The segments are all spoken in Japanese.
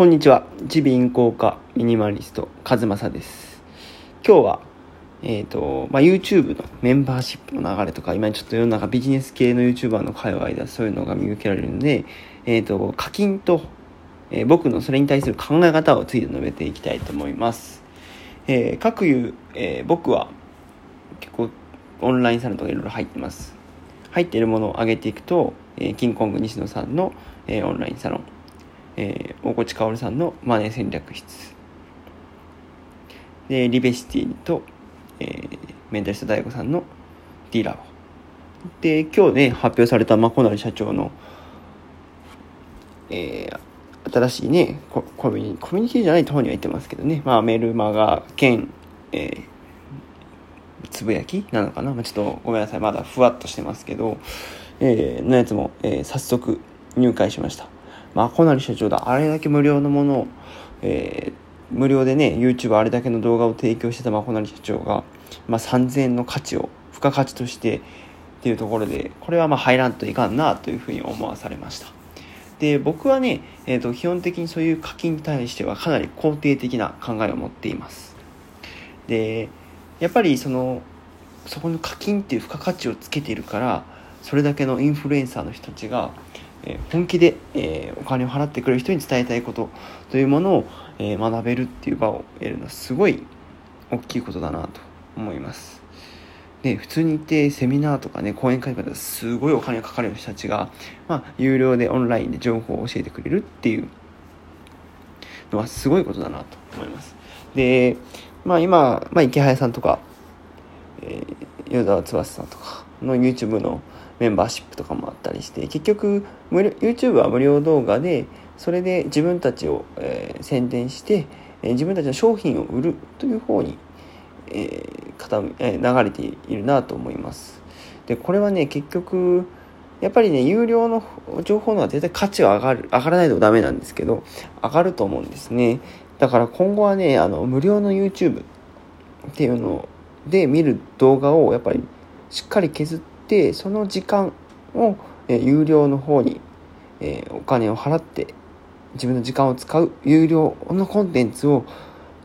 こんにちは。耳鼻咽喉科ミニマリスト、和正です。今日は、えっ、と、まあ、YouTube のメンバーシップの流れとか、今ちょっと世の中ビジネス系の YouTuber の界隈ではそういうのが見受けられるので、えっ、と、課金と、えー僕のそれに対する考え方をついて述べていきたいと思います。えー、各有、えー僕は結構オンラインサロンとかいろいろ入ってます。入っているものを上げていくと、えーキングコング西野さんの、えーオンラインサロン、えー大越薫さんのマネー戦略室。でリベシティと、えーメンタリスト大悟さんのディーラボで今日ね発表された真成社長の、えー新しいねココミュニコミュニティじゃないとこには言ってますけどね、まあ、メルマガ兼、えーつぶやきなのかな、まあ、ちょっとごめんなさい。まだふわっとしてますけど、えーのやつも、えー早速入会しました。まあ小成社長だ。あれだけ無料のものを、えー無料でね YouTube あれだけの動画を提供してたまあ小成社長が、まあ、3000円の価値を付加価値としてっていうところでこれはまあ入らんといかんなというふうに思わされました。で僕はね、えー、と基本的にそういう課金に対してはかなり肯定的な考えを持っています。でやっぱりそのそこの課金っていう付加価値をつけているからそれだけのインフルエンサーの人たちが、え本気で、えお金を払ってくれる人に伝えたいことというものを、え学べるっていう場を得るのはすごい大きいことだなと思います。で普通に行ってセミナーとかね講演会とかですごいお金がかかる人たちが、まあ、有料でオンラインで情報を教えてくれるっていうのはすごいことだなと思います。で、まあ今、まあ、池早さんとか、えー、与沢翼さんとかの YouTube のメンバーシップとかもあったりして結局 YouTube は無料動画でそれで自分たちを、えー宣伝して、えー自分たちの商品を売るという方に、えーえー流れているなと思います。でこれはね結局やっぱりね有料の情報の方が絶対価値は上がる上がらないとダメなんですけど上がると思うんですね。だから今後はねあの無料の YouTube っていうので見る動画をやっぱりしっかり削ってその時間を、えー有料の方に、えーお金を払って自分の時間を使う有料のコンテンツを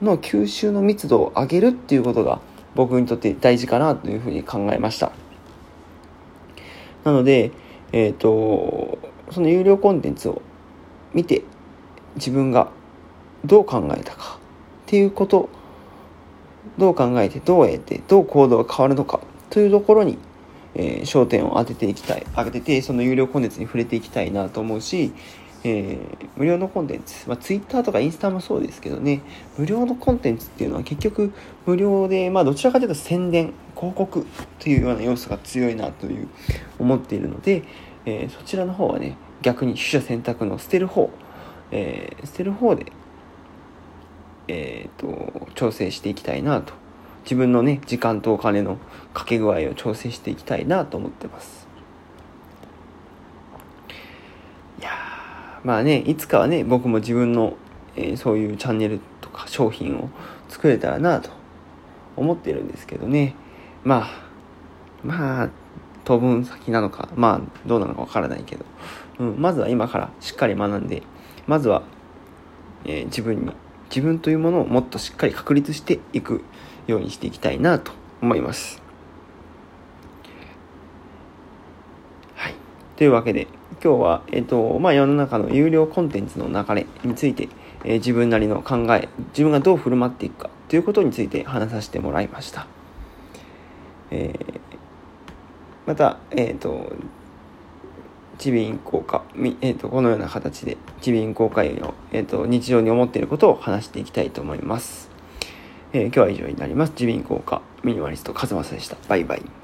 の吸収の密度を上げるっていうことが僕にとって大事かなというふうに考えました。なのでえっ、とその有料コンテンツを見て自分がどう考えたかっていうことどう考えてどう得てどう行動が変わるのかというところに、えー焦点を当てていきたい当ててその有料コンテンツに触れていきたいなと思うし、えー無料のコンテンツ、まあ、Twitter とかインスタもそうですけどね無料のコンテンツっていうのは結局無料で、まあ、どちらかというと宣伝広告というような要素が強いなという思っているので、えーそちらの方はね逆に取捨選択の捨てる方、えー捨てる方でえー、と調整していきたいなと自分のね時間とお金のかけ具合を調整していきたいなと思ってます。いやーまあねいつかはね僕も自分の、えーそういうチャンネルとか商品を作れたらなと思ってるんですけどね。まあまあ当分先なのかまあどうなのかわからないけど、うん、まずは今からしっかり学んでまずはえー自分に自分というものをもっとしっかり確立していく。ようにしていきたいなと思います。はい、というわけで今日は、えーとまあ、世の中の有料コンテンツの流れについて、えー自分なりの考え自分がどう振る舞っていくかということについて話させてもらいました。えーまた、えっ、と耳鼻咽喉科、みえー、とこのような形で耳鼻咽喉科医の、えー、と日常に思っていることを話していきたいと思います。えー今日は以上になります。耳鼻咽喉科ミニマリストカズマスでした。バイバイ。